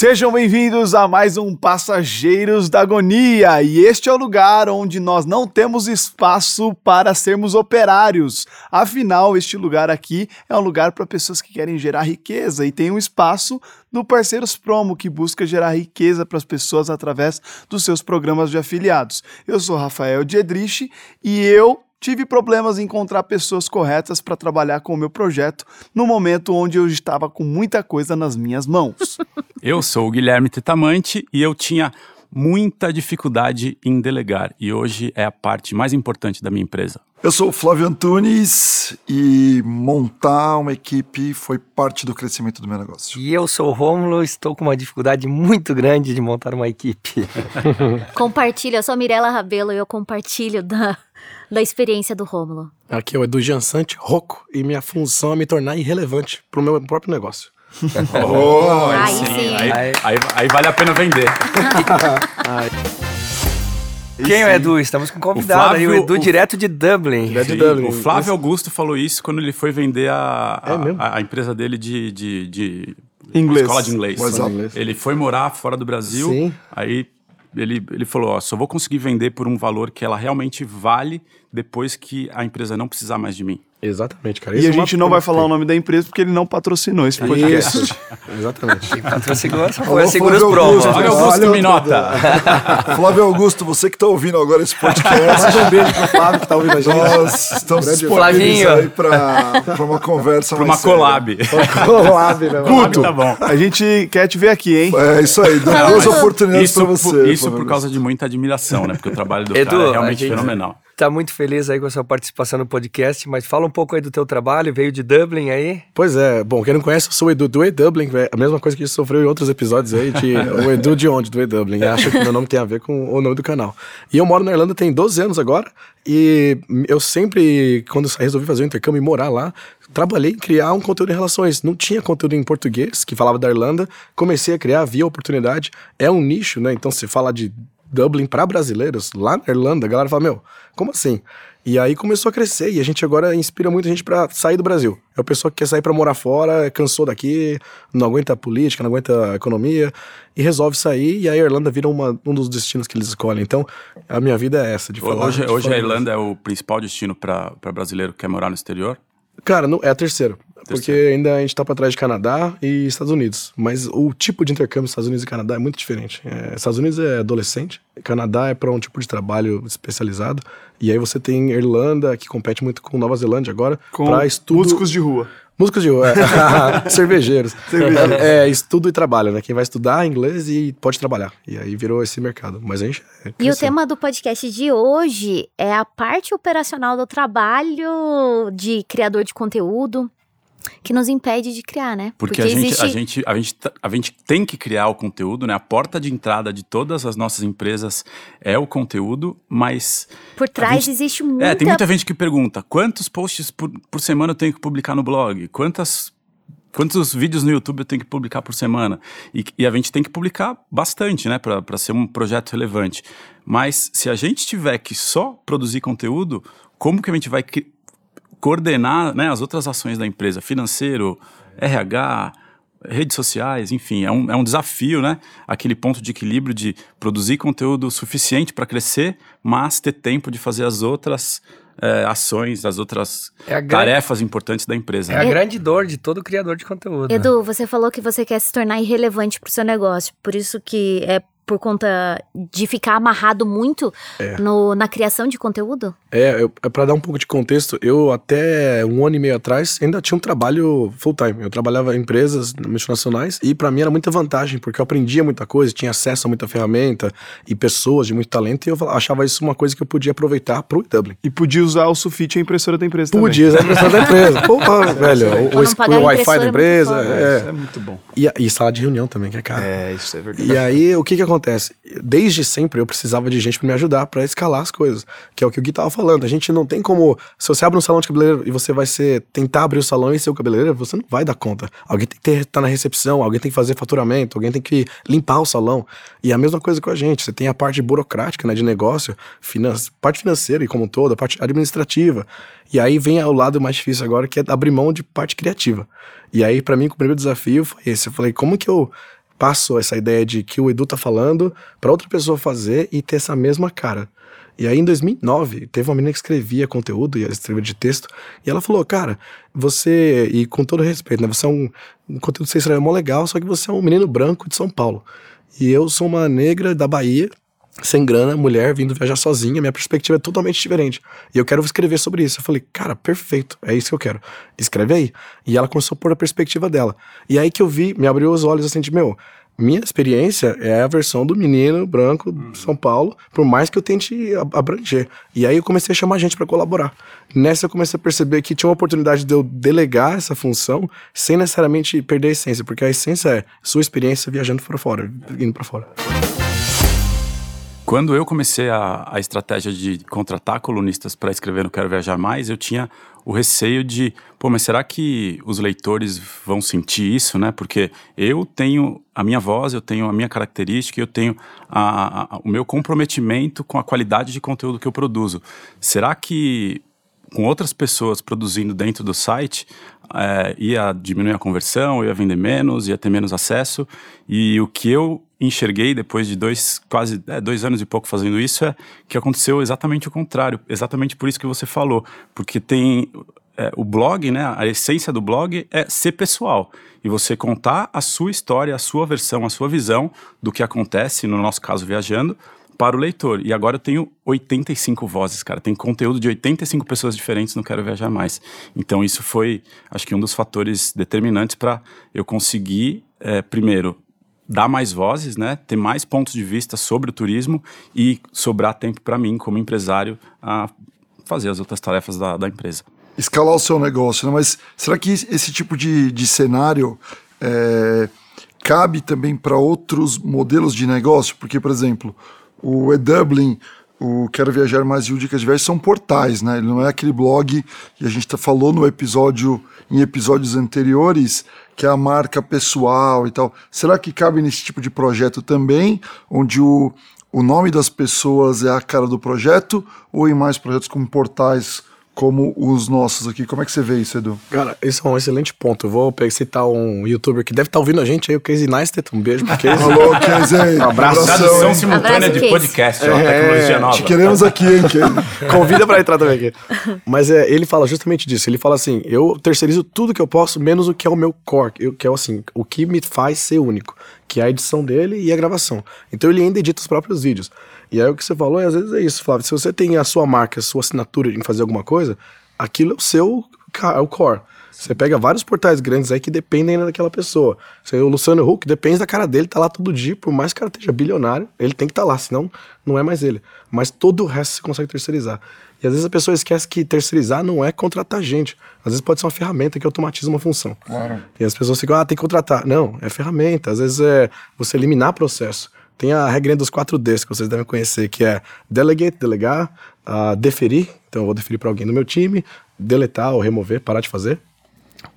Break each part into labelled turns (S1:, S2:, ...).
S1: Sejam bem-vindos a mais um Passageiros da Agonia, e este é o lugar onde nós não temos espaço para sermos operários. Afinal, este lugar aqui é um lugar para pessoas que querem gerar riqueza e tem um espaço do Parceiros Promo que busca gerar riqueza para as pessoas através dos seus programas de afiliados. Eu sou Rafael Diedrich e eu tive problemas em encontrar pessoas corretas para trabalhar com o meu projeto no momento onde eu estava com muita coisa nas minhas mãos.
S2: Eu sou o Guilherme Tetamante e eu tinha muita dificuldade em delegar e hoje é a parte mais importante da minha empresa.
S3: Eu sou o Flávio Antunes e montar uma equipe foi parte do crescimento do meu negócio.
S4: E eu sou o Rômulo, estou com uma dificuldade muito grande de montar uma equipe.
S5: Compartilha, eu sou a Mirella Rabelo e eu compartilho da, da experiência do Rômulo.
S6: Aqui é o Edu Jansante, Roco, e minha função é me tornar irrelevante para o meu próprio negócio.
S2: Oh,
S5: Aí sim.
S2: Aí, aí- aí vale a pena vender.
S4: Quem é o Edu? Estamos com um convidado
S2: O Flávio-
S4: aí, o Edu
S2: o-
S4: direto de Dublin.
S6: É de
S2: Sim,
S6: Dublin.
S2: O Flávio Augusto falou isso quando ele foi vender a, a,
S6: É
S2: a- a empresa dele de, de, de
S1: Inglês.
S2: escola de. Inglês. Ele foi morar fora do Brasil,
S6: Sim.
S2: aí ele, ele falou, ó, só vou conseguir vender por um valor que ela realmente vale depois que a empresa não precisar mais de mim.
S6: Exatamente, cara.
S1: E
S6: Isso
S1: a
S6: é uma
S1: gente não vai falar o nome da empresa porque ele não patrocinou esse podcast.
S6: Isso, exatamente.
S4: Patrocinador só
S3: Alô,
S4: foi a Seguros
S3: Flávio. Augusto.
S2: Olha Minota!
S3: Flávio Augusto, você que está ouvindo agora esse podcast,
S6: Um beijo pro Flávio que tá ouvindo a gente.
S3: nós estamos disponíveis
S4: Flavinho.
S3: aí para uma conversa
S2: Para uma
S3: mais séria.
S2: collab.
S6: Collab, né?
S1: Guto,
S2: Tá bom.
S1: a gente quer te ver aqui, hein?
S3: É isso aí, duas oportunidades para você.
S2: isso por causa de muita admiração, né? Porque o trabalho do
S4: Edu,
S2: cara é realmente fenomenal.
S4: Tá muito feliz aí com a sua participação no podcast, mas fala um pouco aí do teu trabalho, veio de Dublin aí.
S6: Pois é, bom, quem não conhece, eu sou o Edu do E-Dublin, é a mesma coisa que a gente sofreu em outros episódios aí, de o Edu de onde, do E-Dublin, acha que meu nome tem a ver com o nome do canal. E eu moro na Irlanda tem 12 anos agora, e eu sempre, quando resolvi fazer o intercâmbio e morar lá, trabalhei em criar um conteúdo em relações. Não tinha conteúdo em português, que falava da Irlanda, comecei a criar, via oportunidade, é um nicho, né, então se fala de Dublin para brasileiros, lá na Irlanda, a galera fala, meu, como assim? E aí começou a crescer e a gente agora inspira muita gente pra sair do Brasil. É o pessoal que quer sair pra morar fora, cansou daqui, não aguenta a política, não aguenta a economia e resolve sair e a Irlanda vira uma- um dos destinos que eles escolhem. Então, a minha vida é essa, de falar.
S2: Hoje,
S6: de
S2: hoje a
S6: falar
S2: Irlanda é o principal destino para brasileiro que quer morar no exterior.
S6: Cara, não, é a terceira. Porque ainda a gente tá pra trás de Canadá e Estados Unidos. Mas o tipo de intercâmbio Estados Unidos e Canadá é muito diferente. É, Estados Unidos é adolescente, Canadá é para um tipo de trabalho especializado. E aí você tem Irlanda, que compete muito com Nova Zelândia agora,
S1: Com
S6: pra estudo.
S1: músicos de rua.
S6: Músicos de rua, é. cervejeiros.
S1: Cervejeiros.
S6: É, estudo e trabalho, né? Quem vai estudar inglês e pode trabalhar. E aí virou esse mercado. Mas a gente. é,
S5: E o tema do podcast de hoje é a parte operacional do trabalho de criador de conteúdo que nos impede de criar, né?
S2: Porque, a, gente, a, gente, a, gente, tá- a gente tem que criar o conteúdo, né? A porta de entrada de todas as nossas empresas é o conteúdo, mas.
S5: por trás
S2: gente-
S5: existe muita...
S2: É, tem muita gente que pergunta: quantos posts por, por semana eu tenho que publicar no blog? Quantas. Quantos vídeos no YouTube eu tenho que publicar por semana? E, e a gente tem que publicar bastante, né, para ser um projeto relevante. Mas se a gente tiver que só produzir conteúdo, como que a gente vai coordenar né, as outras ações da empresa? Financeiro, RH, redes sociais, enfim, é um, é um desafio, né? Aquele ponto de equilíbrio de produzir conteúdo suficiente para crescer, mas ter tempo de fazer as outras eh, ações, as outras
S4: É a grande-
S2: tarefas importantes da empresa.
S4: É a
S2: né?
S4: grande dor de todo criador de conteúdo.
S5: Edu, você falou que você quer se tornar irrelevante pro seu negócio, por isso que é por conta de ficar amarrado muito no, na criação de conteúdo?
S6: É, é para dar um pouco de contexto, eu até um ano e meio atrás ainda tinha um trabalho full time. Eu trabalhava em empresas multinacionais e para mim era muita vantagem, porque eu aprendia muita coisa, tinha acesso a muita ferramenta e pessoas de muito talento, e eu achava isso uma coisa que eu podia aproveitar pro Dublin.
S1: E podia usar o sulfite a impressora da empresa
S6: Podia, usar a impressora da empresa. Porra, velho, o, o, o Wi-Fi
S5: impressora
S6: da
S5: é
S6: empresa.
S5: foda.
S6: é.
S1: Isso é muito bom.
S6: E, e sala de reunião também, que é caro.
S1: É, isso é verdade.
S6: E aí, o que que acontece? Desde sempre eu precisava de gente pra me ajudar pra escalar as coisas, que é o que o Gui tava falando. A gente não tem como, se você abre um salão de cabeleireiro e você vai ser tentar abrir o salão e ser o cabeleireiro, você não vai dar conta. Alguém tem que estar na recepção, alguém tem que fazer faturamento, alguém tem que limpar o salão. E a mesma coisa com a gente, você tem a parte burocrática, né, de negócio, finan parte financeira e como um a parte administrativa. E aí vem o lado mais difícil agora, que é abrir mão de parte criativa. E aí, pra mim, o primeiro desafio foi esse. Eu falei, como que eu passo essa ideia de que o Edu tá falando para outra pessoa fazer e ter essa mesma cara. E aí, em 2009, teve uma menina que escrevia conteúdo, e escrevia de texto, e ela falou, cara, você, e com todo respeito, né, você é um, um conteúdo que você escreve é mó legal, só que você é um menino branco de São Paulo. E eu sou uma negra da Bahia, sem grana, mulher, vindo viajar sozinha, minha perspectiva é totalmente diferente. E eu quero escrever sobre isso. Eu falei, cara, perfeito, é isso que eu quero. Escreve aí. E ela começou a pôr a perspectiva dela. E aí que eu vi, me abriu os olhos assim de, meu, minha experiência é a versão do menino branco de São Paulo, por mais que eu tente abranger. E aí eu comecei a chamar gente para colaborar. Nessa eu comecei a perceber que tinha uma oportunidade de eu delegar essa função sem necessariamente perder a essência, porque a essência é sua experiência viajando para fora, indo para fora.
S2: Quando eu comecei a, a estratégia de contratar colunistas para escrever no Quero Viajar Mais, eu tinha o receio de, pô, mas será que os leitores vão sentir isso, né? Porque eu tenho a minha voz, eu tenho a minha característica, eu tenho a, a, o meu comprometimento com a qualidade de conteúdo que eu produzo. Será que com outras pessoas produzindo dentro do site, é, ia diminuir a conversão, ia vender menos, ia ter menos acesso. E o que eu enxerguei depois de dois, quase é, dois anos e pouco fazendo isso é que aconteceu exatamente o contrário. Exatamente por isso que você falou. Porque tem é, o blog, né? A essência do blog é ser pessoal. E você contar a sua história, a sua versão, a sua visão do que acontece, no nosso caso, viajando, para o leitor. E agora eu tenho 85 vozes, cara. Tem conteúdo de 85 pessoas diferentes no Quero Viajar Mais. Então isso foi, acho que um dos fatores determinantes para eu conseguir, é, primeiro, dar mais vozes, né? Ter mais pontos de vista sobre o turismo e sobrar tempo para mim, como empresário, a fazer as outras tarefas da, da empresa.
S3: Escalar o seu negócio, né? Mas será que esse tipo de, de cenário é, cabe também para outros modelos de negócio? Porque, por exemplo, o E-Dublin, o Quero Viajar Mais o Dicas de Viagem são portais, né? Ele não é aquele blog que a gente tá, falou no episódio, em episódios anteriores, que é a marca pessoal e tal. Será que cabe nesse tipo de projeto também, onde o, o nome das pessoas é a cara do projeto, ou em mais projetos como portais como os nossos aqui. Como é que você vê isso, Edu?
S6: Cara, esse é um excelente ponto. Eu vou citar um youtuber que deve estar tá ouvindo a gente aí, o Casey Neistat. Um beijo pro Casey.
S3: Alô, Casey.
S6: Um abraço.
S2: Tradução simultânea de podcast, é, ó, tecnologia nova.
S3: Te queremos aqui, hein, Casey.
S6: Convida para entrar também aqui. Mas é, ele fala justamente disso. Ele fala assim, eu terceirizo tudo que eu posso, menos o que é o meu core, que é assim, o que me faz ser único, que é a edição dele e a gravação. Então ele ainda edita os próprios vídeos. E aí o que você falou, às vezes é isso, Flávio. Se você tem a sua marca, a sua assinatura em fazer alguma coisa, aquilo é o seu é o core. Você pega vários portais grandes aí que dependem daquela pessoa. O Luciano Huck depende da cara dele, tá lá todo dia, por mais que o cara esteja bilionário, ele tem que estar tá lá, senão não é mais ele. Mas todo o resto você consegue terceirizar. E às vezes a pessoa esquece que terceirizar não é contratar gente. Às vezes pode ser uma ferramenta que automatiza uma função.
S3: Claro.
S6: E as pessoas ficam, ah, tem que contratar. Não, é ferramenta. Às vezes é você eliminar processo. Tem a regra dos 4Ds que vocês devem conhecer, que é delegate, delegar, uh, deferir, então eu vou deferir para alguém do meu time, deletar ou remover, parar de fazer.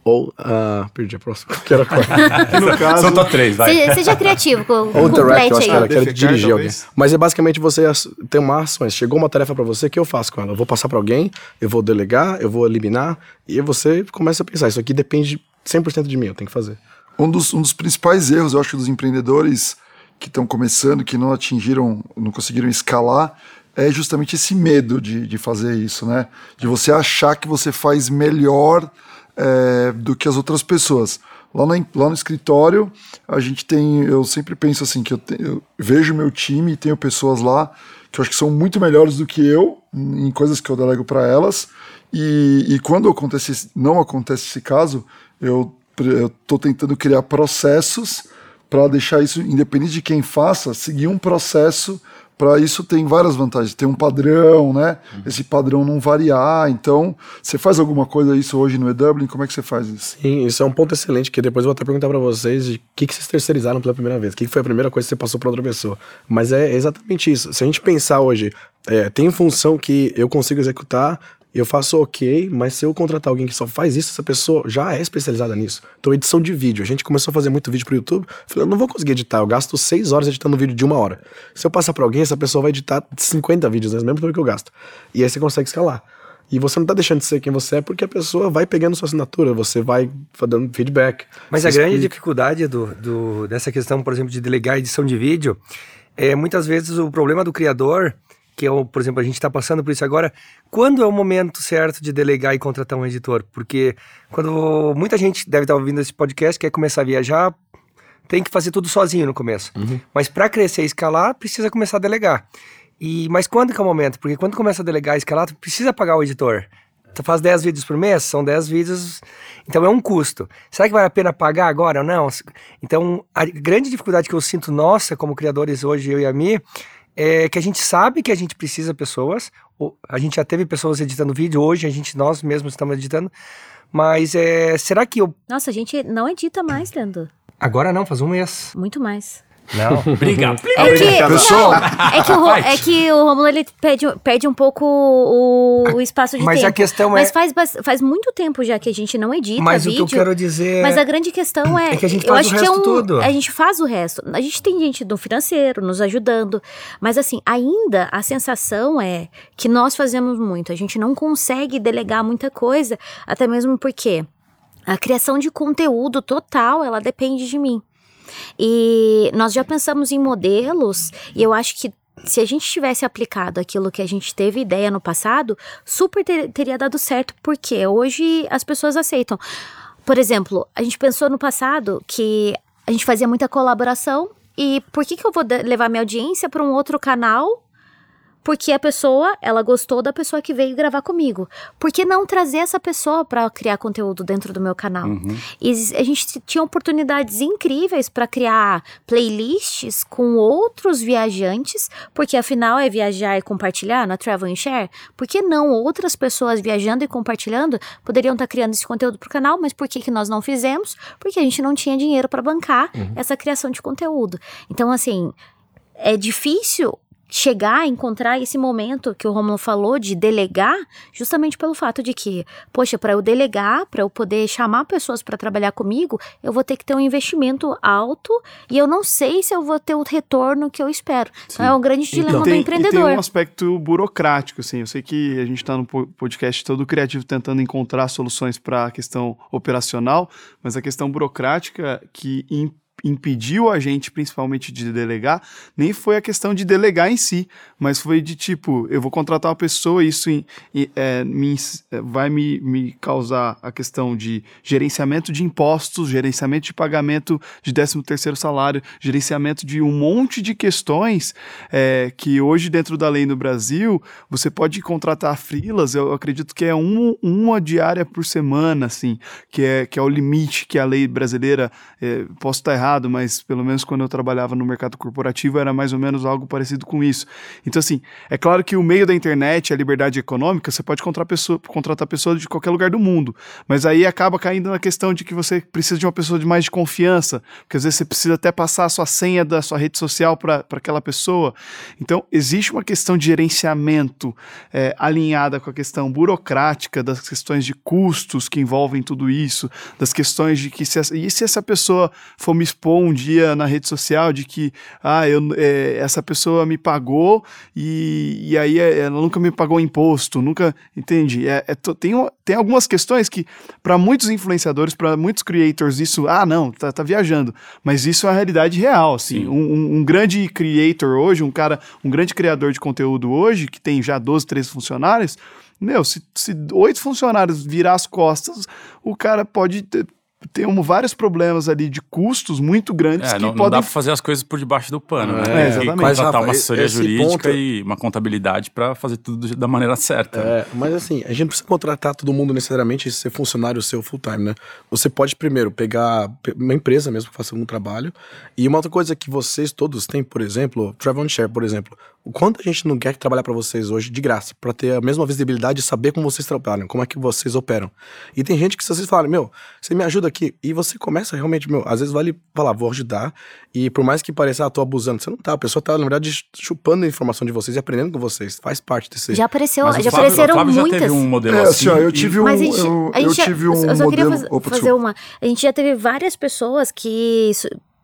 S6: Ou, uh, perdi a próxima, que era
S2: no caso... São só três, vai.
S5: Seja, seja criativo, com,
S6: Ou direct, eu acho que era,
S1: Defecar,
S6: quero dirigir
S1: talvez.
S6: alguém. Mas é basicamente você ter uma ações. Chegou uma tarefa para você, o que eu faço com ela? Eu vou passar para alguém, eu vou delegar, eu vou eliminar, e você começa a pensar, isso aqui depende 100% de mim, eu tenho que fazer.
S3: Um dos, um dos principais erros, eu acho, dos empreendedores que estão começando, que não atingiram, não conseguiram escalar, é justamente esse medo de, de fazer isso, né? De você achar que você faz melhor é, do que as outras pessoas. Lá no, lá no escritório, a gente tem. Eu sempre penso assim, que eu, te- eu vejo meu time e tenho pessoas lá que eu acho que são muito melhores do que eu em coisas que eu delego para elas. E, e quando acontece, não acontece esse caso, eu estou tentando criar processos para deixar isso, independente de quem faça, seguir um processo. Para isso tem várias vantagens. Tem um padrão, né? Esse padrão não variar. Então, você faz alguma coisa isso hoje no E-Dublin? Como é que você faz isso?
S6: Sim, isso é um ponto excelente, que depois eu vou até perguntar pra vocês de o que, que vocês terceirizaram pela primeira vez, o que, que foi a primeira coisa que você passou pra outra pessoa. Mas é exatamente isso. Se a gente pensar hoje, é, tem função que eu consigo executar, eu faço ok, mas se eu contratar alguém que só faz isso, essa pessoa já é especializada nisso. Então, edição de vídeo. A gente começou a fazer muito vídeo pro YouTube. Falei, eu não vou conseguir editar, eu gasto seis horas editando um vídeo de uma hora. Se eu passar pra alguém, essa pessoa vai editar 50 vídeos, né? mesmo tempo que eu gasto. E aí você consegue escalar. E você não tá deixando de ser quem você é porque a pessoa vai pegando sua assinatura, você vai dando feedback.
S4: Mas a grande
S6: explica.
S4: dificuldade do, do- dessa questão, por exemplo, de delegar edição de vídeo, é muitas vezes o problema do criador, que é, o, por exemplo, a gente está passando por isso agora, quando é o momento certo de delegar e contratar um editor? Porque quando muita gente deve estar ouvindo esse podcast, quer começar a viajar, tem que fazer tudo sozinho no começo. Mas para crescer e escalar, precisa começar a delegar. E, mas quando que é o momento? Porque quando começa a delegar e escalar, tu precisa pagar o editor. Tu faz 10 vídeos por mês, são 10 vídeos, então é um custo. Será que vale a pena pagar agora ou não? Então, a grande dificuldade que eu sinto nossa como criadores hoje, eu e a Mi, é que a gente sabe que a gente precisa de pessoas. A gente já teve pessoas editando vídeo, hoje a gente, nós mesmos estamos editando. Mas é, será que eu.
S5: Nossa, a gente não edita mais, Leandro.
S4: Agora não, faz um mês.
S5: Muito mais.
S4: Não.
S2: Briga.
S5: É que, não, é que o, é que o Romulo ele perde, perde um pouco o, o espaço de
S4: Mas
S5: tempo.
S4: a questão
S5: Mas
S4: é-
S5: faz, bas- faz muito tempo já que a gente não edita
S4: Mas o
S5: vídeo.
S4: que eu quero dizer.
S5: Mas a grande questão é,
S4: É que a gente
S5: eu
S4: faz
S5: acho
S4: o
S5: que é
S4: resto
S5: um,
S4: tudo.
S5: a gente faz o resto. A gente tem gente do financeiro nos ajudando, mas assim, ainda a sensação é que nós fazemos muito. A gente não consegue delegar muita coisa, até mesmo porque a criação de conteúdo total, ela depende de mim. E nós já pensamos em modelos, e eu acho que se a gente tivesse aplicado aquilo que a gente teve ideia no passado, super ter- teria dado certo, porque hoje as pessoas aceitam. Por exemplo, a gente pensou no passado que a gente fazia muita colaboração, e por que, que eu vou levar minha audiência para um outro canal? Porque a pessoa, ela gostou da pessoa que veio gravar comigo. Por que não trazer essa pessoa para criar conteúdo dentro do meu canal? E a gente tinha oportunidades incríveis para criar playlists com outros viajantes, porque afinal é viajar e compartilhar na Travel and Share. Por que não outras pessoas viajando e compartilhando poderiam estar criando esse conteúdo para o canal? Mas por que, que nós não fizemos? Porque a gente não tinha dinheiro para bancar essa criação de conteúdo. Então, assim, é difícil chegar, encontrar esse momento que o Romulo falou de delegar, justamente pelo fato de que, poxa, para eu delegar, para eu poder chamar pessoas para trabalhar comigo, eu vou ter que ter um investimento alto e eu não sei se eu vou ter o retorno que eu espero. Então é um grande dilema do
S1: tem,
S5: empreendedor.
S1: E tem um aspecto burocrático, assim. Eu sei que a gente está no po- podcast todo criativo tentando encontrar soluções para a questão operacional, mas a questão burocrática que im- impediu a gente, principalmente, de delegar, nem foi a questão de delegar em si, mas foi de tipo, eu vou contratar uma pessoa, isso em- em- é, me é, vai me, me causar a questão de gerenciamento de impostos, gerenciamento de pagamento de 13 terceiro salário, gerenciamento de um monte de questões é, que hoje dentro da lei no Brasil você pode contratar frilas, eu acredito que é um, uma diária por semana, assim, que é, que é o limite que a lei brasileira, é, posso estar errado, mas pelo menos quando eu trabalhava no mercado corporativo era mais ou menos algo parecido com isso. Então assim, é claro que o meio da internet, a liberdade econômica, você pode contratar pessoa, contratar pessoas de qualquer lugar do mundo, mas aí acaba caindo na questão de que você precisa de uma pessoa de mais de confiança, porque às vezes você precisa até passar a sua senha da sua rede social para aquela pessoa. Então, existe uma questão de gerenciamento é, alinhada com a questão burocrática, das questões de custos que envolvem tudo isso, das questões de que se essa, e se essa pessoa for me expor um dia na rede social de que ah, eu, é, essa pessoa me pagou e, e aí é, ela nunca me pagou imposto, nunca, entende? É, é tem, tem algumas questões que, para muitos influenciadores, para muitos creators, isso, ah, não, tá, tá viajando, mas isso é a realidade real, assim,
S2: Sim.
S1: um, um- um grande creator hoje, um cara, um grande criador de conteúdo hoje, que tem já 12, 13 funcionários, meu, se, se oito funcionários virar as costas, o cara pode ter, ter um- vários problemas ali de custos muito grandes
S2: É,
S1: que
S2: não, não
S1: podem
S2: dá pra fazer as coisas por debaixo do pano,
S6: É,
S2: né? Tem que
S1: exatamente.
S6: Mas, Rafa,
S2: uma assessoria jurídica
S6: ponto-
S2: e uma contabilidade pra fazer tudo da maneira certa. né?
S6: É, mas assim, a gente não precisa contratar todo mundo necessariamente e ser funcionário seu full time, né? Você pode primeiro pegar pe- uma empresa mesmo que faça algum trabalho. E uma outra coisa que vocês todos têm, por exemplo, Travel and Share, por exemplo. O quanto a gente não quer trabalhar para vocês hoje de graça, para ter a mesma visibilidade e saber como vocês trabalham, como é que vocês operam. E tem gente que se vocês falarem, meu, você me ajuda aqui, e você começa realmente, meu, às vezes vale falar, vou ajudar, e por mais que pareça, ah, tô abusando, você não tá, a pessoa tá, na verdade, chupando a informação de vocês e aprendendo com vocês, faz parte desse...
S5: Já apareceu,
S2: Mas
S5: já
S2: Flávio-
S5: apareceram
S2: Flávio
S5: muitas.
S2: já teve um modelo
S3: É,
S2: assim.
S3: assim, ó, eu
S2: e-
S3: tive um,
S5: Mas a gente,
S3: eu,
S5: a gente
S3: eu
S5: já-
S3: tive um
S5: eu só queria
S3: modelo.
S5: faz-
S3: Opa,
S5: fazer uma. A gente já teve várias pessoas que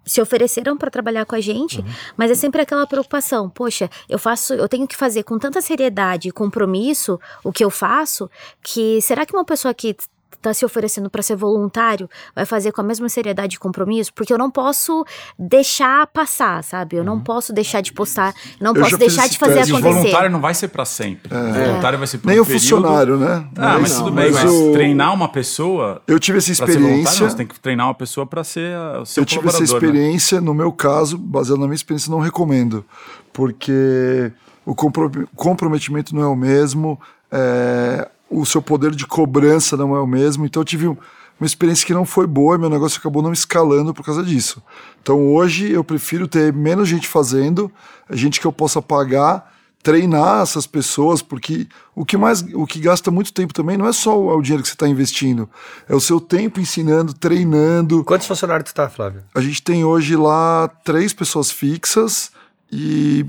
S5: se ofereceram para trabalhar com a gente, mas é sempre aquela preocupação, poxa, eu faço, eu tenho que fazer com tanta seriedade e compromisso o que eu faço, que será que uma pessoa que tá se oferecendo para ser voluntário vai fazer com a mesma seriedade e compromisso? Porque eu não posso deixar passar, sabe? Eu não posso deixar de postar, não
S3: Uhum. Eu
S5: posso deixar de fazer
S3: teste.
S2: E o
S5: acontecer.
S2: voluntário não vai ser pra sempre. O voluntário vai ser por
S3: Nem
S2: um
S3: o
S2: período.
S3: funcionário, né?
S2: Ah, mas
S3: Não,
S2: tudo bem,
S3: mas
S2: mas
S3: o-
S2: treinar uma pessoa.
S3: Eu tive essa
S2: pra ser voluntário,
S3: experiência.
S2: não, você tem que treinar uma pessoa pra ser uh, o seu
S3: Eu tive essa
S2: né?
S3: experiência, no meu caso, baseado na minha experiência, não recomendo. Porque o compro- comprometimento não é o mesmo, é, o seu poder de cobrança não é o mesmo. Então eu tive um- uma experiência que não foi boa e meu negócio acabou não escalando por causa disso. Então hoje eu prefiro ter menos gente fazendo, gente que eu possa pagar treinar essas pessoas, porque o que mais, o que gasta muito tempo também não é só o, o dinheiro que você está investindo, é o seu tempo ensinando, treinando.
S4: Quantos funcionários tu tá, Flávio?
S3: A gente tem hoje lá três pessoas fixas e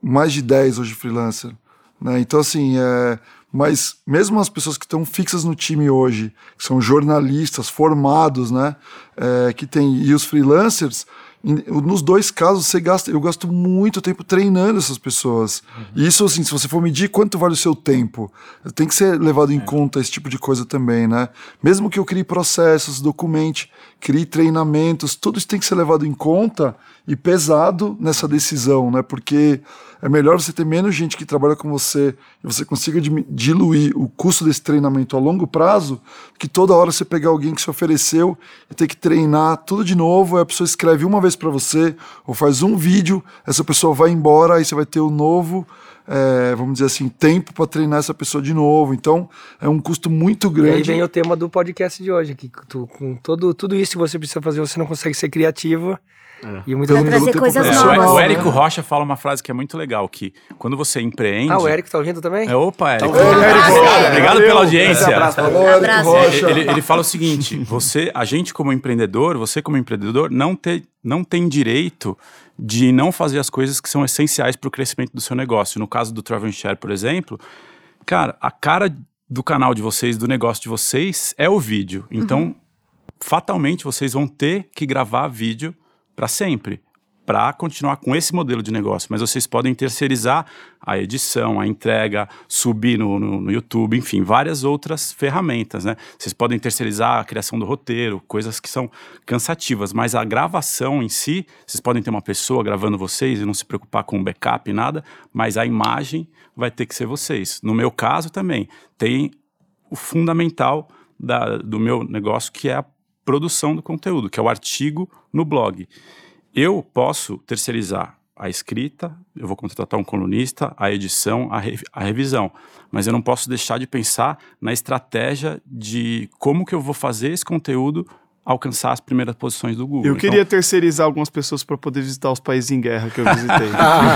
S3: mais de 10 hoje freelancer. Né? Então, assim, é, mas mesmo as pessoas que estão fixas no time hoje, que são jornalistas formados, né? É, que tem, e os freelancers, nos dois casos, você gasta, eu gasto muito tempo treinando essas pessoas. E isso, assim, se você for medir quanto vale o seu tempo, tem que ser levado em conta esse tipo de coisa também, né? Mesmo que eu crie processos, documente, crie treinamentos, tudo isso tem que ser levado em conta e pesado nessa decisão, né? Porque é melhor você ter menos gente que trabalha com você e você consiga diluir o custo desse treinamento a longo prazo, que toda hora você pegar alguém que se ofereceu e ter que treinar tudo de novo, aí a pessoa escreve uma vez para você ou faz um vídeo, essa pessoa vai embora, aí você vai ter o novo, é, vamos dizer assim, tempo para treinar essa pessoa de novo. Então é um custo muito
S4: E aí
S3: grande.
S4: vem o tema do podcast de hoje, que tu, com todo, tudo isso que você precisa fazer, você não consegue ser criativo. E muitas
S3: Pelo-
S5: Pra trazer coisas
S2: É,
S5: novas.
S2: o, o? Érico Rocha fala uma frase que é muito legal, que quando você empreende...
S4: Ah, o Érico tá ouvindo também?
S2: É, opa, Érico.
S6: ouvindo.
S2: Obrigado,
S5: Érico.
S2: obrigado pela audiência.
S3: Érico
S5: Abraço.
S3: Rocha.
S2: Ele, ele fala o seguinte: você, a gente como empreendedor, você como empreendedor, não, ter, não tem direito de não fazer as coisas que são essenciais para o crescimento do seu negócio. No caso do Travel Share, por exemplo, cara, a cara do canal de vocês, do negócio de vocês, é o vídeo. Então, fatalmente, vocês vão ter que gravar vídeo para sempre. Para continuar com esse modelo de negócio, mas vocês podem terceirizar a edição, a entrega, subir no, no, no YouTube, enfim, várias outras ferramentas, né? Vocês podem terceirizar a criação do roteiro, coisas que são cansativas, mas a gravação em si, vocês podem ter uma pessoa gravando vocês e não se preocupar com backup nada, mas a imagem vai ter que ser vocês. No meu caso também, tem o fundamental da- do meu negócio, que é a produção do conteúdo, que é o artigo no blog. Eu posso terceirizar a escrita, eu vou contratar um colunista, a edição, a, re- a revisão, mas eu não posso deixar de pensar na estratégia de como que eu vou fazer esse conteúdo alcançar as primeiras posições do Google.
S1: Eu
S2: Então,
S1: queria terceirizar algumas pessoas para poder visitar os países em guerra que eu visitei.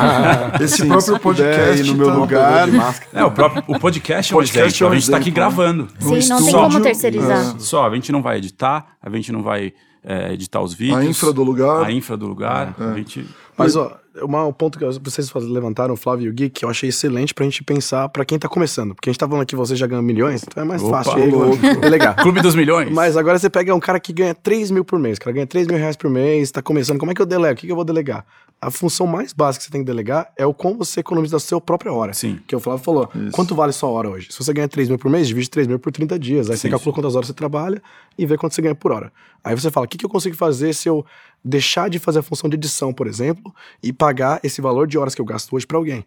S3: Esse
S1: Sim,
S3: próprio podcast
S1: no meu
S3: tá-
S1: lugar.
S2: É, o próprio o podcast é um
S3: Podcast
S2: exemplo.
S3: é um
S2: a gente está aqui
S3: né?
S2: gravando.
S5: Sim, não tem como terceirizar.
S2: Só, a gente não vai editar, a gente não vai é, editar os vídeos.
S3: A infra do lugar.
S2: A infra do lugar. A gente...
S6: Mas, ó, uma, um ponto que vocês levantaram, o Flávio e o Gui, que eu achei excelente pra gente pensar pra quem tá começando. Porque a gente tá falando aqui, você já ganha milhões, então é mais
S2: Opa,
S6: fácil aí,
S3: louco.
S6: delegar.
S2: Clube dos Milhões.
S6: Mas agora você pega um cara que ganha 3 mil por mês, o cara ganha 3 mil reais por mês, tá começando, como é que eu delego? O que, que eu vou delegar? A função mais básica que você tem que delegar é o como você economiza a sua própria hora.
S2: Sim.
S6: Que o Flávio falou. Quanto vale sua hora hoje? Se você ganha 3 mil por mês, divide 3 mil por 30 dias. Aí você
S2: Sim,
S6: calcula quantas horas você trabalha e vê quanto você ganha por hora. Aí você fala, o que, que eu consigo fazer se eu deixar de fazer a função de edição, por exemplo, e pagar esse valor de horas que eu gasto hoje pra alguém?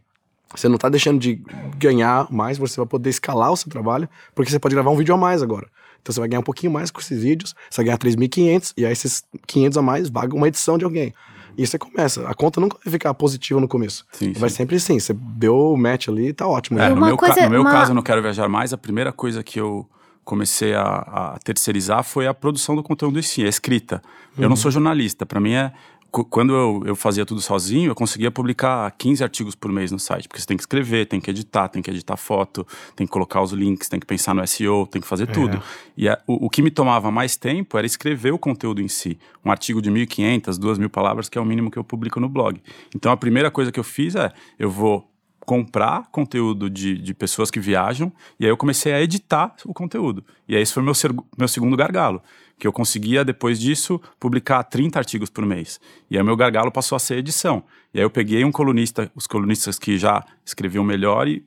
S6: Você não tá deixando de ganhar mais, você vai poder escalar o seu trabalho, porque você pode gravar um vídeo a mais agora. Então você vai ganhar um pouquinho mais com esses vídeos, você vai ganhar 3.500, e aí esses 500 a mais vaga uma edição de alguém. E você começa. A conta nunca vai ficar positiva no começo.
S2: Sim,
S6: vai
S2: sim.
S6: sempre assim. Você deu o match ali, tá ótimo.
S2: É,
S6: já.
S2: no, meu,
S5: coisa-
S2: no meu
S5: uma-
S2: caso, eu não quero viajar mais. A primeira coisa que eu comecei a, a terceirizar foi a produção do conteúdo em si, a escrita. Eu não sou jornalista. Para mim é. Quando eu, eu fazia tudo sozinho, eu conseguia publicar 15 artigos por mês no site, porque você tem que escrever, tem que editar, tem que editar foto, tem que colocar os links, tem que pensar no SEO, tem que fazer tudo. E a- o, o que me tomava mais tempo era escrever o conteúdo em si. Um artigo de 1.500, 2.000 palavras, que é o mínimo que eu publico no blog. Então a primeira coisa que eu fiz é: eu vou comprar conteúdo de, de pessoas que viajam, e aí eu comecei a editar o conteúdo. E aí esse foi meu, meu segundo gargalo, que eu conseguia, depois disso, publicar 30 artigos por mês. E aí meu gargalo passou a ser edição. E aí eu peguei um colunista, os colunistas que já escreviam melhor e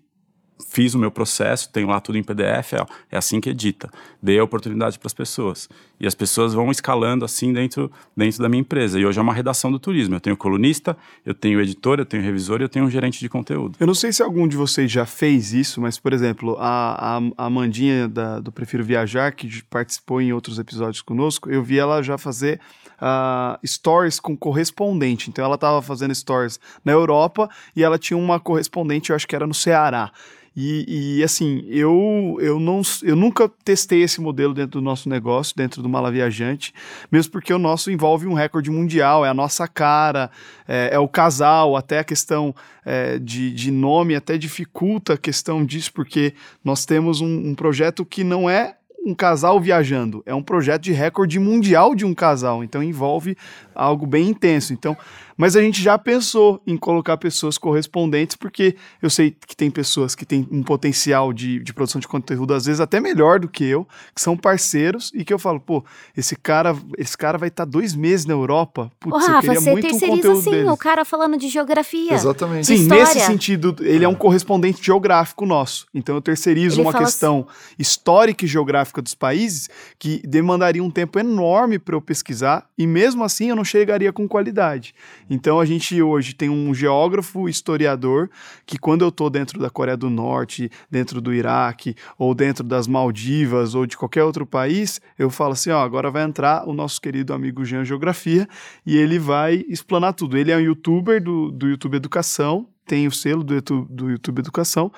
S2: fiz o meu processo, tenho lá tudo em PDF, é, é assim que edita. Dei a oportunidade para as pessoas. E as pessoas vão escalando assim dentro, dentro da minha empresa. E hoje é uma redação do turismo. Eu tenho colunista, eu tenho editor, eu tenho revisor e eu tenho um gerente de conteúdo.
S1: Eu não sei se algum de vocês já fez isso, mas, por exemplo, a, a, a Amandinha da, do Prefiro Viajar, que participou em outros episódios conosco, eu vi ela já fazer uh, stories com correspondente. Então ela estava fazendo stories na Europa e ela tinha uma correspondente, eu acho que era no Ceará. E, e, assim, eu, eu, não, eu nunca testei esse modelo dentro do nosso negócio, dentro do Mala Viajante, mesmo porque o nosso envolve um recorde mundial, é a nossa cara, é, é o casal, até a questão é, de, de nome até dificulta a questão disso, porque nós temos um, um projeto que não é um casal viajando, é um projeto de recorde mundial de um casal, então envolve algo bem intenso. Então, mas a gente já pensou em colocar pessoas correspondentes, porque eu sei que tem pessoas que têm um potencial de, de produção de conteúdo, às vezes até melhor do que eu, que são parceiros, e que eu falo, pô, esse cara, esse cara vai estar tá dois meses na Europa. Putz,
S5: Ô, Rafa, você terceiriza um sim deles. o cara falando de geografia.
S3: Exatamente.
S1: Sim, história. nesse sentido, ele é um correspondente geográfico nosso. Então eu terceirizo ele uma questão assim... histórica e geográfica dos países que demandaria um tempo enorme para eu pesquisar, e mesmo assim eu não chegaria com qualidade. Então a gente hoje tem um geógrafo, historiador, que quando eu estou dentro da Coreia do Norte, dentro do Iraque, ou dentro das Maldivas, ou de qualquer outro país, eu falo assim: ó, agora vai entrar o nosso querido amigo Jean Geografia e ele vai explanar tudo. Ele é um youtuber do, do YouTube Educação, tem o selo do YouTube, do YouTube Educação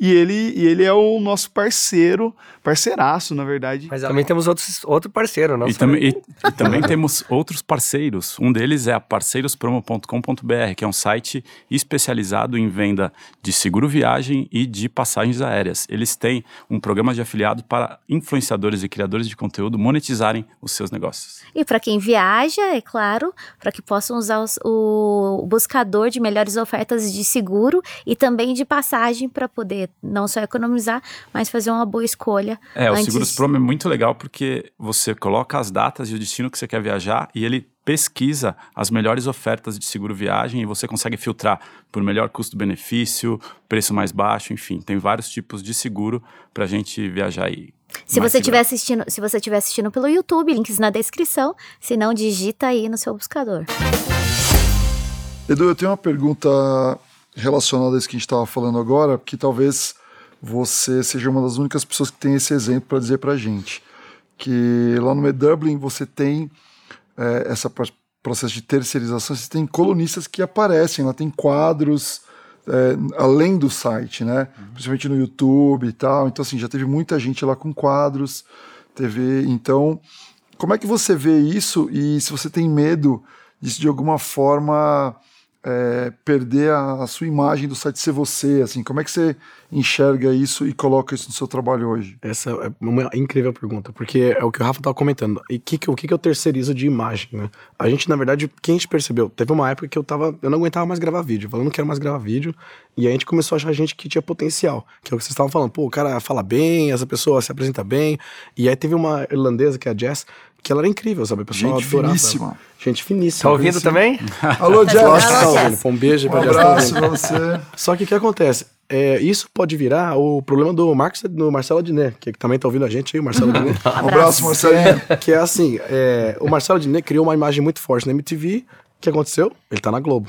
S1: e ele, e ele é o nosso parceiro, parceiraço, na verdade.
S4: Mas também temos outros, outro parceiro, não?
S2: E, tam e, e também temos outros parceiros. Um deles é a parceirospromo.com.br, que é um site especializado em venda de seguro viagem e de passagens aéreas. Eles têm um programa de afiliado para influenciadores e criadores de conteúdo monetizarem os seus negócios.
S5: E para quem viaja, é claro, para que possam usar os, o buscador de melhores ofertas de seguro e também de passagem para poder não só economizar, mas fazer uma boa escolha.
S2: É,
S5: antes...
S2: o Seguros Promo é muito legal porque você coloca as datas e o destino que você quer viajar e ele pesquisa as melhores ofertas de seguro viagem e você consegue filtrar por melhor custo-benefício, preço mais baixo, enfim, tem vários tipos de seguro para a gente viajar aí.
S5: Se você estiver assistindo, se você estiver assistindo pelo YouTube, links na descrição, se não digita aí no seu buscador.
S3: Edu, eu tenho uma pergunta relacionado a isso que a gente estava falando agora, que talvez você seja uma das únicas pessoas que tem esse exemplo para dizer para a gente. Que lá no E-Dublin você tem é, essa processo de terceirização, você tem colunistas que aparecem, lá tem quadros é, além do site, né? Uhum. Principalmente no YouTube e tal. Então, assim, já teve muita gente lá com quadros, TV. Então, como é que você vê isso e se você tem medo disso de alguma forma é, perder a, a, sua imagem do site ser você? Assim, como é que você enxerga isso e coloca isso no seu trabalho hoje?
S6: Essa é uma incrível pergunta, porque é o que o Rafa estava comentando. E que, que, o que, que eu terceirizo de imagem, né? A gente, na verdade, quem a gente percebeu? Teve uma época que eu tava. Eu não aguentava mais gravar vídeo. Eu não quero mais gravar vídeo. E a gente começou a achar gente que tinha potencial. Que é o que vocês estavam falando. Pô, o cara fala bem, essa pessoa se apresenta bem. E aí teve uma irlandesa, que é a Jess, que ela era incrível, sabe? A pessoa
S3: gente adorava. finíssima.
S6: Gente finíssima.
S4: Tá ouvindo também?
S3: Alô, Jess.
S6: Lógico que tá ouvindo. Um beijo
S3: um
S6: pra
S3: Jess. Um abraço pra você.
S6: Só que o que acontece? É, isso pode virar o problema do Marcos, do Marcelo Adnet, que também tá ouvindo a gente aí, o Marcelo Adnet.
S3: um abraço, Marcelinho.
S6: Que é assim, é, o Marcelo Adnet criou uma imagem muito forte na MTV. O que aconteceu? Ele tá na Globo.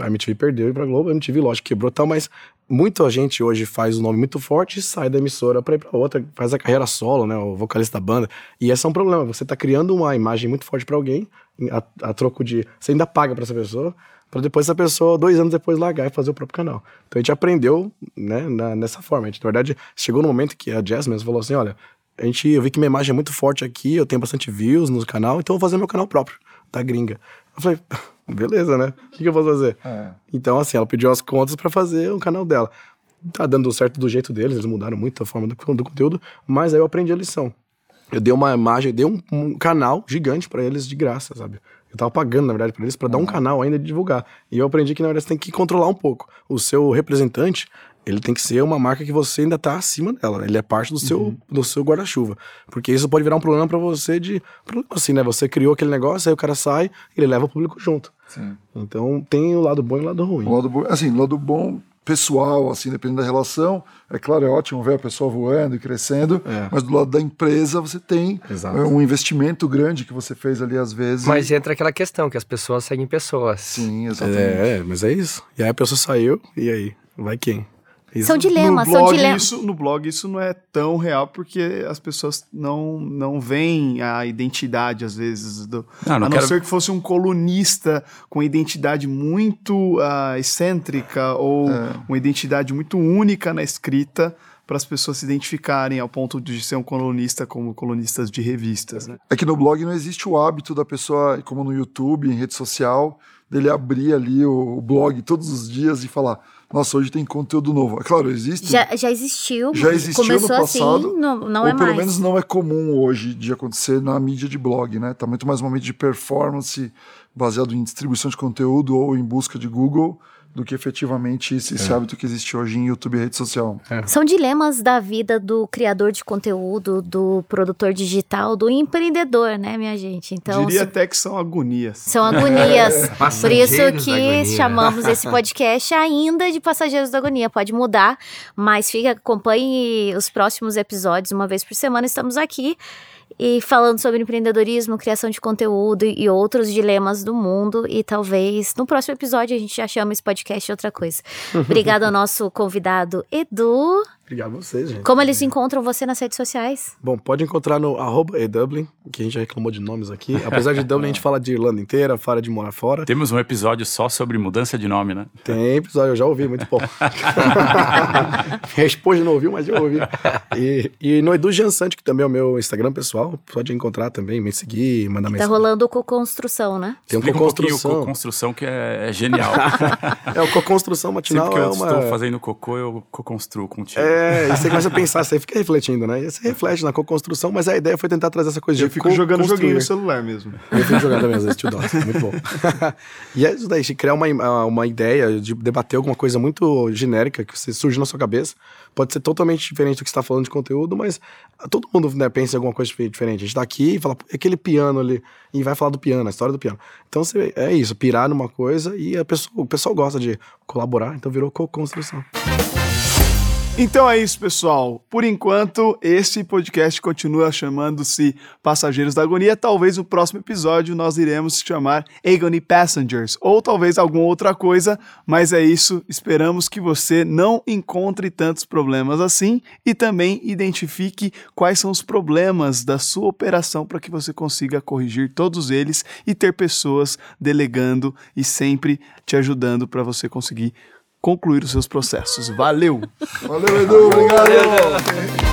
S6: A MTV perdeu e pra Globo, a MTV, lógico, quebrou e tal, mas muita gente hoje faz um nome muito forte e sai da emissora pra ir pra outra, faz a carreira solo, né, o vocalista da banda. E esse é um problema, você tá criando uma imagem muito forte para alguém, a, a, troco de... Você ainda paga para essa pessoa, para depois essa pessoa, dois anos depois, largar e fazer o próprio canal. Então a gente aprendeu, né, na, nessa forma. A gente, na verdade, chegou no momento que a Jazz mesmo falou assim, olha, a gente, eu vi que minha imagem é muito forte aqui, eu tenho bastante views no canal, então eu vou fazer meu canal próprio, da gringa. Eu falei, beleza, né? O que, que eu posso fazer? É. Então, assim, ela pediu as contas para fazer o canal dela. Tá dando certo do jeito deles, eles mudaram muito a forma do, do conteúdo, mas aí eu aprendi a lição. Eu dei uma imagem, dei um, um canal gigante para eles de graça, sabe? Eu tava pagando, na verdade, pra eles, pra dar um canal ainda de divulgar. E eu aprendi que, na verdade, você tem que controlar um pouco. O seu representante, ele tem que ser uma marca que você ainda tá acima dela. Ele é parte do seu, do seu guarda-chuva. Porque isso pode virar um problema pra você de. Assim, né? Você criou aquele negócio, aí o cara sai, ele leva o público junto.
S3: Sim.
S6: Então tem o lado bom e o lado ruim.
S3: O lado bom, assim, o lado bom pessoal, assim, dependendo da relação, é claro, é ótimo ver a pessoa voando e crescendo,
S6: É.
S3: mas do lado da empresa você tem
S6: Exato.
S3: é, um investimento grande que você fez ali às vezes.
S4: Mas entra aquela questão que as pessoas seguem pessoas.
S3: Sim, exatamente.
S6: É, mas é isso. E aí a pessoa saiu, e aí? Vai quem? Isso.
S5: São dilemas,
S1: no
S5: são
S1: blog,
S5: dilemas.
S1: isso, no blog isso não é tão real porque as pessoas não, não veem a identidade, às vezes, do,
S2: Não, não
S1: a não
S2: quero-
S1: ser que fosse um colunista com identidade muito ah, excêntrica ou uma identidade muito única na escrita para as pessoas se identificarem ao ponto de ser um colunista como colunistas de revistas. Né?
S3: É que no blog não existe o hábito da pessoa, como no YouTube, em rede social, dele abrir ali o, o blog todos os dias e falar: Nossa, hoje tem conteúdo novo. É claro, existe.
S5: Já, já existiu,
S3: Já existiu
S5: começou
S3: no passado,
S5: assim, não, não
S3: ou
S5: é
S3: pelo
S5: mais.
S3: menos não é comum hoje de acontecer na mídia de blog, né? Tá muito mais um momento de performance baseado em distribuição de conteúdo ou em busca de Google do que efetivamente esse,
S5: É.
S3: esse hábito que existe hoje em YouTube e rede social.
S5: São dilemas da vida do criador de conteúdo, do produtor digital, do empreendedor, né, minha gente? Então,
S1: Diria
S5: se-
S1: até que são agonias.
S5: são agonias. Por
S4: Passageiros
S5: isso que
S4: agonia.
S5: chamamos esse podcast ainda de Passageiros da Agonia. Pode mudar, mas fica, acompanhe os próximos episódios. Uma vez por semana estamos aqui e falando sobre empreendedorismo, criação de conteúdo e outros dilemas do mundo. E talvez no próximo episódio a gente já chama esse podcast outra coisa. Obrigado ao nosso convidado Edu.
S6: Obrigado a vocês, gente.
S5: Como eles encontram você nas redes sociais?
S6: Bom, pode encontrar no arroba eDublin, que a gente já reclamou de nomes aqui. Apesar de Dublin, a gente fala de Irlanda inteira, fala de morar fora.
S2: Temos um episódio só sobre mudança de nome, né?
S6: Tem episódio, eu já ouvi, muito bom. Minha esposa não ouviu, mas eu ouvi. E, e no Edu Jansante, que também é o meu Instagram pessoal, pode encontrar também, me seguir, mandar
S5: Tá
S6: mensagem.
S5: rolando co-construção, né?
S6: Tem um
S2: Explica um o
S6: co-construção.
S2: co-construção que é, é genial.
S6: É, o co-construção matinal
S2: Sempre que eu
S6: é uma...
S2: estou fazendo cocô, eu co-construo contigo.
S6: É, e você começa a pensar, você fica refletindo, né? E você reflete na co-construção, mas a ideia foi tentar trazer essa coisa
S1: Eu
S6: de
S1: fico jogando joguinho no celular mesmo.
S6: Eu fico jogando também, às vezes, Dota. Muito bom. e é isso daí, de criar uma, uma ideia, de debater alguma coisa muito genérica que surge na sua cabeça. Pode ser totalmente diferente do que você está falando de conteúdo, mas todo mundo né, pensa em alguma coisa diferente. A gente tá aqui e fala, "Pô, e aquele piano ali, e vai falar do piano, a história do piano. Então você, é isso, pirar numa coisa e a pessoa, o pessoal gosta de colaborar, então virou co-construção.
S1: Então é isso, pessoal. Por enquanto, esse podcast continua chamando-se Passageiros da Agonia. Talvez no próximo episódio nós iremos chamar Agony Passengers, ou talvez alguma outra coisa, mas é isso. Esperamos que você não encontre tantos problemas assim e também identifique quais são os problemas da sua operação para que você consiga corrigir todos eles e ter pessoas delegando e sempre te ajudando para você conseguir concluir os seus processos. Valeu!
S3: Valeu, Edu, obrigado!